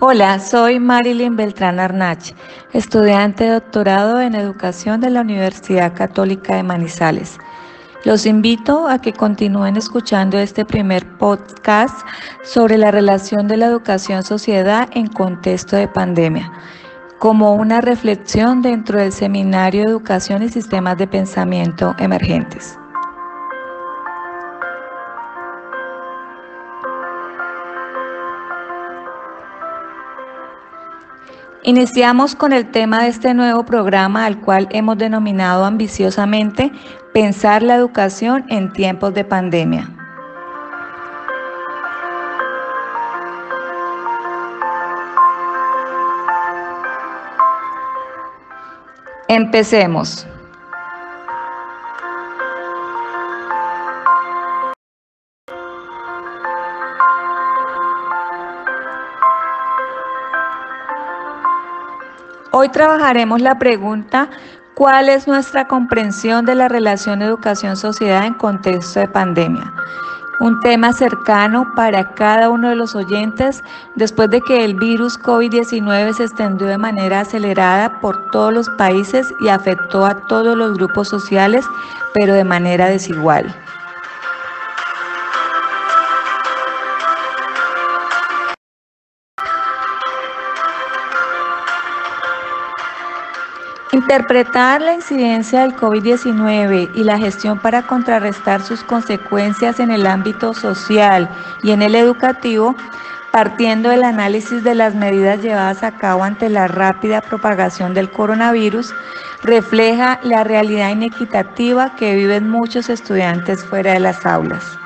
Hola, soy Marilyn Beltrán Arnach, estudiante de doctorado en educación de la Universidad Católica de Manizales. Los invito a que continúen escuchando este primer podcast sobre la relación de la educación-sociedad en contexto de pandemia, como una reflexión dentro del Seminario Educación y Sistemas de Pensamiento Emergentes. Iniciamos con el tema de este nuevo programa al cual hemos denominado ambiciosamente Pensar la educación en tiempos de pandemia. Empecemos. Hoy trabajaremos la pregunta, ¿cuál es nuestra comprensión de la relación educación-sociedad en contexto de pandemia? Un tema cercano para cada uno de los oyentes después de que el virus COVID-19 se extendió de manera acelerada por todos los países y afectó a todos los grupos sociales, pero de manera desigual. Interpretar la incidencia del COVID-19 y la gestión para contrarrestar sus consecuencias en el ámbito social y en el educativo, partiendo del análisis de las medidas llevadas a cabo ante la rápida propagación del coronavirus, refleja la realidad inequitativa que viven muchos estudiantes fuera de las aulas.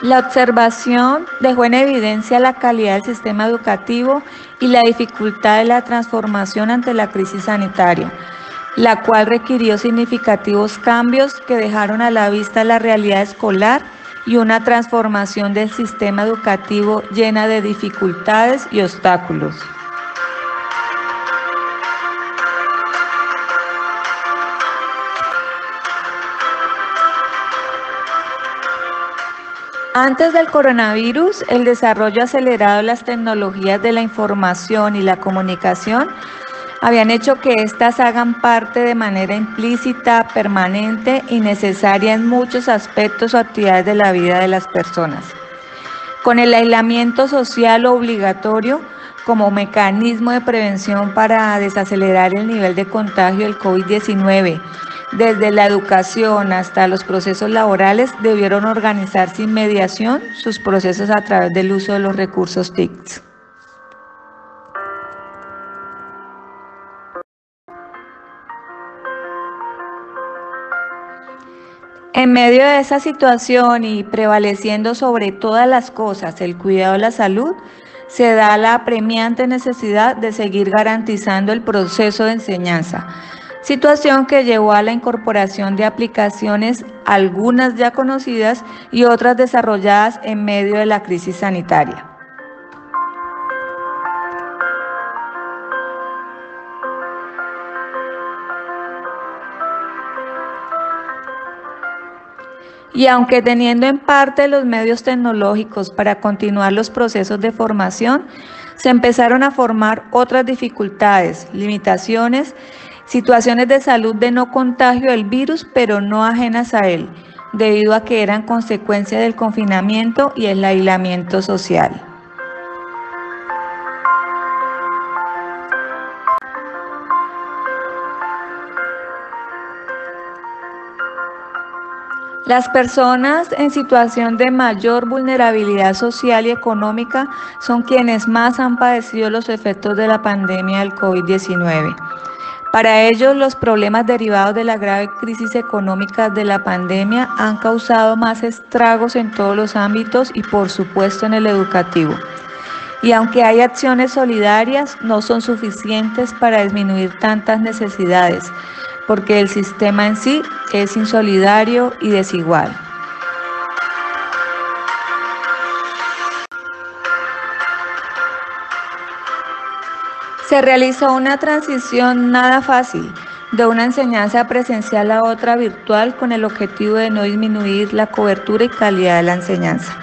La observación dejó en evidencia la calidad del sistema educativo y la dificultad de la transformación ante la crisis sanitaria, la cual requirió significativos cambios que dejaron a la vista la realidad escolar y una transformación del sistema educativo llena de dificultades y obstáculos. Antes del coronavirus, el desarrollo acelerado de las tecnologías de la información y la comunicación habían hecho que éstas hagan parte de manera implícita, permanente y necesaria en muchos aspectos o actividades de la vida de las personas. Con el aislamiento social obligatorio como mecanismo de prevención para desacelerar el nivel de contagio del COVID-19, desde la educación hasta los procesos laborales, debieron organizar sin mediación sus procesos a través del uso de los recursos TICs. En medio de esa situación y prevaleciendo sobre todas las cosas el cuidado de la salud, se da la apremiante necesidad de seguir garantizando el proceso de enseñanza situación que llevó a la incorporación de aplicaciones, algunas ya conocidas y otras desarrolladas en medio de la crisis sanitaria. Y aunque teniendo en parte los medios tecnológicos para continuar los procesos de formación, se empezaron a formar otras dificultades, limitaciones situaciones de salud de no contagio del virus, pero no ajenas a él, debido a que eran consecuencia del confinamiento y el aislamiento social. Las personas en situación de mayor vulnerabilidad social y económica son quienes más han padecido los efectos de la pandemia del COVID-19. Para ellos, los problemas derivados de la grave crisis económica de la pandemia han causado más estragos en todos los ámbitos y por supuesto en el educativo. Y aunque hay acciones solidarias, no son suficientes para disminuir tantas necesidades, porque el sistema en sí es insolidario y desigual. Se realizó una transición nada fácil de una enseñanza presencial a otra virtual con el objetivo de no disminuir la cobertura y calidad de la enseñanza,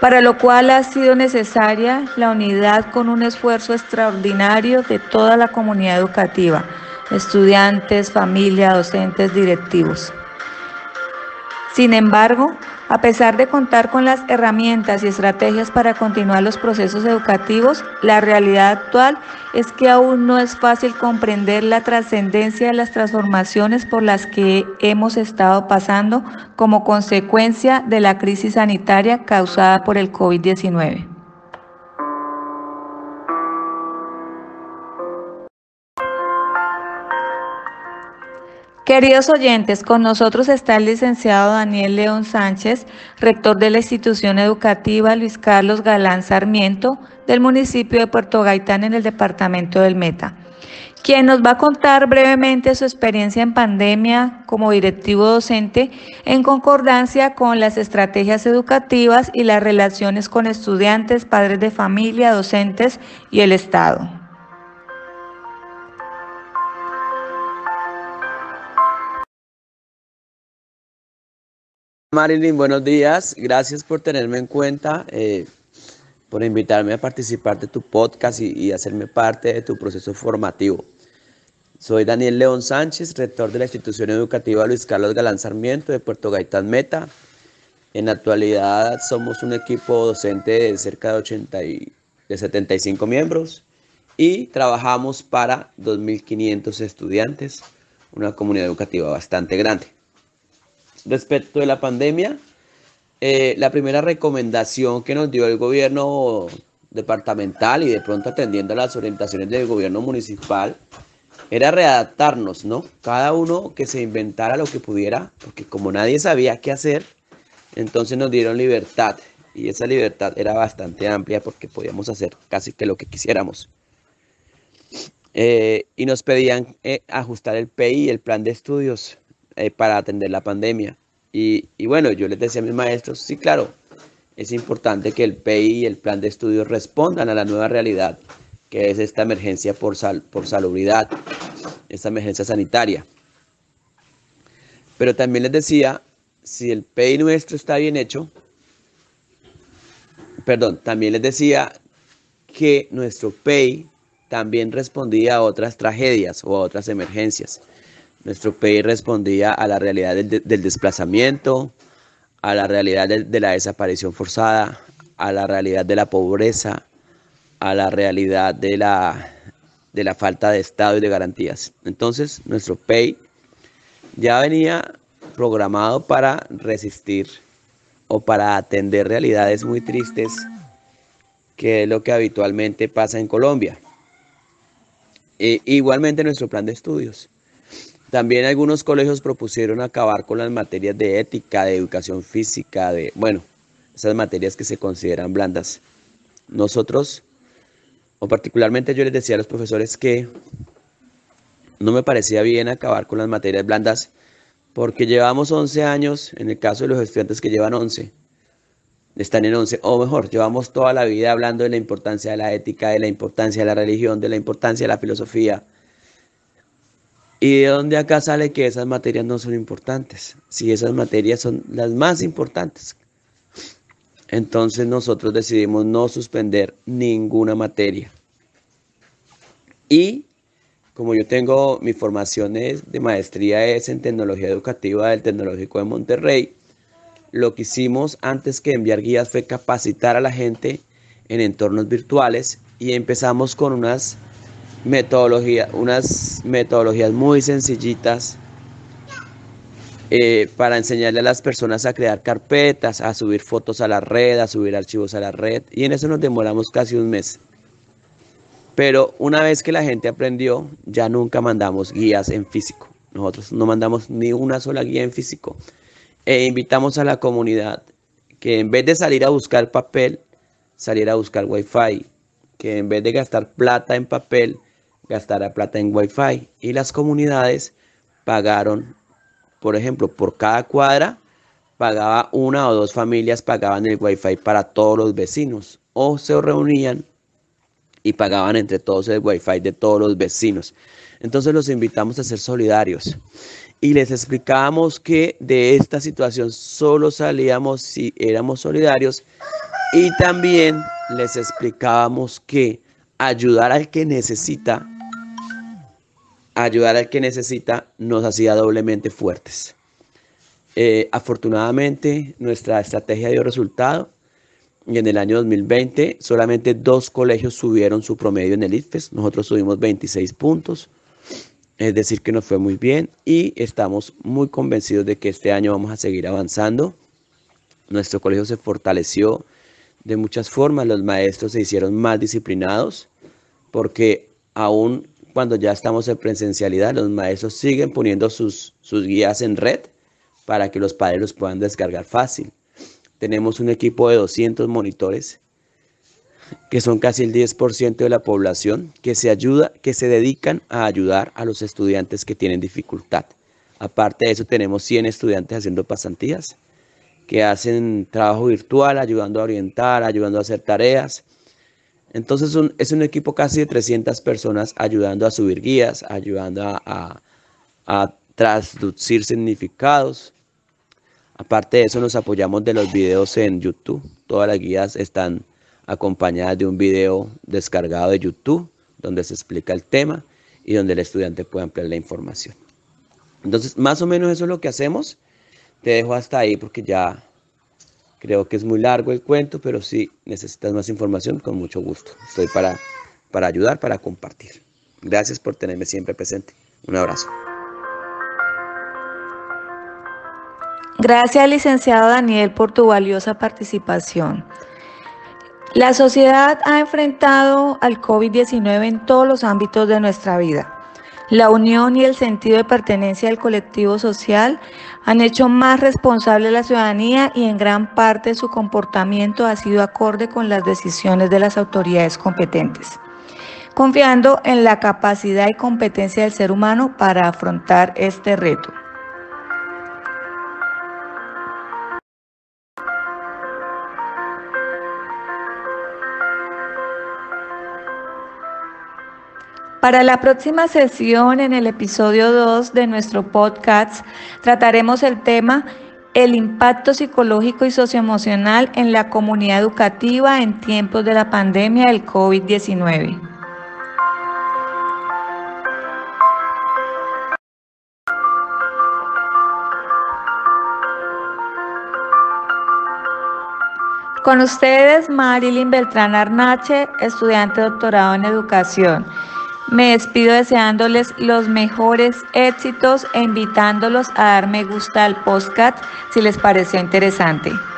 para lo cual ha sido necesaria la unidad con un esfuerzo extraordinario de toda la comunidad educativa, estudiantes, familia, docentes, directivos. Sin embargo, a pesar de contar con las herramientas y estrategias para continuar los procesos educativos, la realidad actual es que aún no es fácil comprender la trascendencia de las transformaciones por las que hemos estado pasando como consecuencia de la crisis sanitaria causada por el COVID-19. Queridos oyentes, con nosotros está el licenciado Daniel León Sánchez, rector de la institución educativa Luis Carlos Galán Sarmiento del municipio de Puerto Gaitán en el departamento del Meta, quien nos va a contar brevemente su experiencia en pandemia como directivo docente en concordancia con las estrategias educativas y las relaciones con estudiantes, padres de familia, docentes y el Estado. Marilyn, buenos días. Gracias por tenerme en cuenta, eh, por invitarme a participar de tu podcast y, hacerme parte de tu proceso formativo. Soy Daniel León Sánchez, rector de la institución educativa Luis Carlos Galán Sarmiento de Puerto Gaitán Meta. En la actualidad somos un equipo docente de cerca de, 80 de 75 miembros y trabajamos para 2.500 estudiantes, una comunidad educativa bastante grande respecto de la pandemia, eh, la primera recomendación que nos dio el gobierno departamental y de pronto atendiendo a las orientaciones del gobierno municipal era readaptarnos, ¿no? Cada uno que se inventara lo que pudiera, porque como nadie sabía qué hacer, entonces nos dieron libertad y esa libertad era bastante amplia porque podíamos hacer casi que lo que quisiéramos. Eh, y nos pedían eh, ajustar el PI, el plan de estudios, eh, para atender la pandemia. Y, bueno, yo les decía a mis maestros, sí, claro, es importante que el PI y el plan de estudios respondan a la nueva realidad, que es esta emergencia por, sal, por salubridad, esta emergencia sanitaria. Pero también les decía, si el PI nuestro está bien hecho, perdón, también les decía que nuestro PI también respondía a otras tragedias o a otras emergencias. Nuestro país respondía a la realidad del, desplazamiento, a la realidad de, la desaparición forzada, a la realidad de la pobreza, a la realidad de la, de la falta de Estado y de garantías. Entonces, nuestro PEI ya venía programado para resistir o para atender realidades muy tristes, que es lo que habitualmente pasa en Colombia. E, igualmente nuestro plan de estudios. También algunos colegios propusieron acabar con las materias de ética, de educación física, de, bueno, esas materias que se consideran blandas. Nosotros, o particularmente yo les decía a los profesores que no me parecía bien acabar con las materias blandas porque llevamos 11 años, en el caso de los estudiantes que llevan 11, están en 11, o mejor, llevamos toda la vida hablando de la importancia de la ética, de la importancia de la religión, de la importancia de la filosofía, ¿Y de dónde acá sale que esas materias no son importantes? Si esas materias son las más importantes. Entonces nosotros decidimos no suspender ninguna materia. Y como yo tengo mi formación de maestría es en tecnología educativa del Tecnológico de Monterrey, lo que hicimos antes que enviar guías fue capacitar a la gente en entornos virtuales y empezamos con unas metodología, unas metodologías muy sencillitas eh, para enseñarle a las personas a crear carpetas, a subir fotos a la red, a subir archivos a la red. Y en eso nos demoramos casi un mes. Pero una vez que la gente aprendió, ya nunca mandamos guías en físico. Nosotros no mandamos ni una sola guía en físico. E invitamos a la comunidad que en vez de salir a buscar papel, saliera a buscar wifi. Que en vez de gastar plata en papel, gastara plata en Wi-Fi. Y las comunidades pagaron, por ejemplo, por cada cuadra pagaba una o dos familias pagaban el Wi-Fi para todos los vecinos. O se reunían y pagaban entre todos el wifi de todos los vecinos. Entonces los invitamos a ser solidarios. Y les explicábamos que de esta situación solo salíamos si éramos solidarios. Y también les explicábamos que ayudar al que necesita, ayudar al que necesita nos hacía doblemente fuertes. Eh, afortunadamente nuestra estrategia dio resultado. Y en el año 2020 solamente dos colegios subieron su promedio en el IFES, nosotros subimos 26 puntos, es decir que nos fue muy bien. Y estamos muy convencidos de que este año vamos a seguir avanzando. Nuestro colegio se fortaleció de muchas formas, los maestros se hicieron más disciplinados porque aún cuando ya estamos en presencialidad, los maestros siguen poniendo sus, sus guías en red para que los padres los puedan descargar fácil. Tenemos un equipo de 200 monitores, que son casi el 10% de la población, que se, ayuda, que se dedican a ayudar a los estudiantes que tienen dificultad. Aparte de eso, tenemos 100 estudiantes haciendo pasantías, que hacen trabajo virtual, ayudando a orientar, ayudando a hacer tareas. Entonces es un equipo casi de 300 personas ayudando a subir guías, ayudando a, a traducir significados, Aparte de eso, nos apoyamos de los videos en YouTube. Todas las guías están acompañadas de un video descargado de YouTube donde se explica el tema y donde el estudiante puede ampliar la información. Entonces, más o menos eso es lo que hacemos. Te dejo hasta ahí porque ya creo que es muy largo el cuento, pero si necesitas más información, con mucho gusto. Estoy para, para ayudar, para compartir. Gracias por tenerme siempre presente. Un abrazo. Gracias, licenciado Daniel, por tu valiosa participación. La sociedad ha enfrentado al COVID-19 en todos los ámbitos de nuestra vida. La unión y el sentido de pertenencia al colectivo social han hecho más responsable a la ciudadanía y en gran parte su comportamiento ha sido acorde con las decisiones de las autoridades competentes, confiando en la capacidad y competencia del ser humano para afrontar este reto. Para la próxima sesión, en el episodio 2 de nuestro podcast, trataremos el tema el impacto psicológico y socioemocional en la comunidad educativa en tiempos de la pandemia del COVID-19. Con ustedes, Marilyn Beltrán Arnache, estudiante doctorado en educación. Me despido deseándoles los mejores éxitos e invitándolos a dar me gusta al podcast si les pareció interesante.